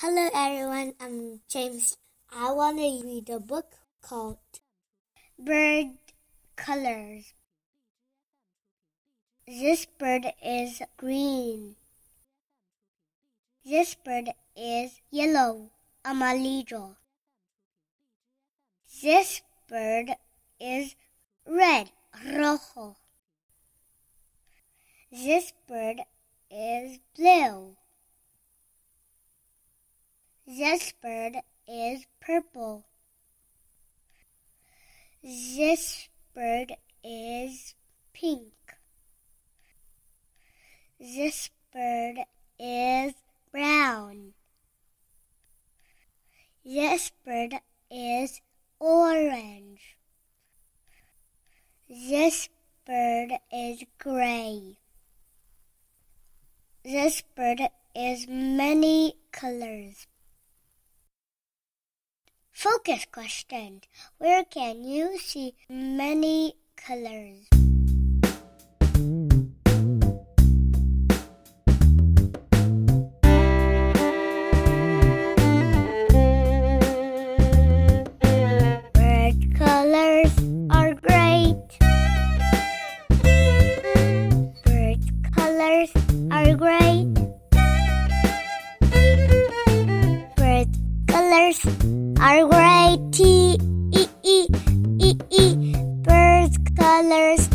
Hello everyone, I'm James. I want to read a book called Bird Colors. This bird is green. This bird is yellow, A amarillo. This bird is red, rojo. This bird is blue. This bird is purple. This bird is pink. This bird is brown. This bird is orange. This bird is gray. This bird is many colors. Focus question. Where can you see many colors? Bird colors are great. Bird colors are great. Bird colors are gray, T E E E E, birds colors.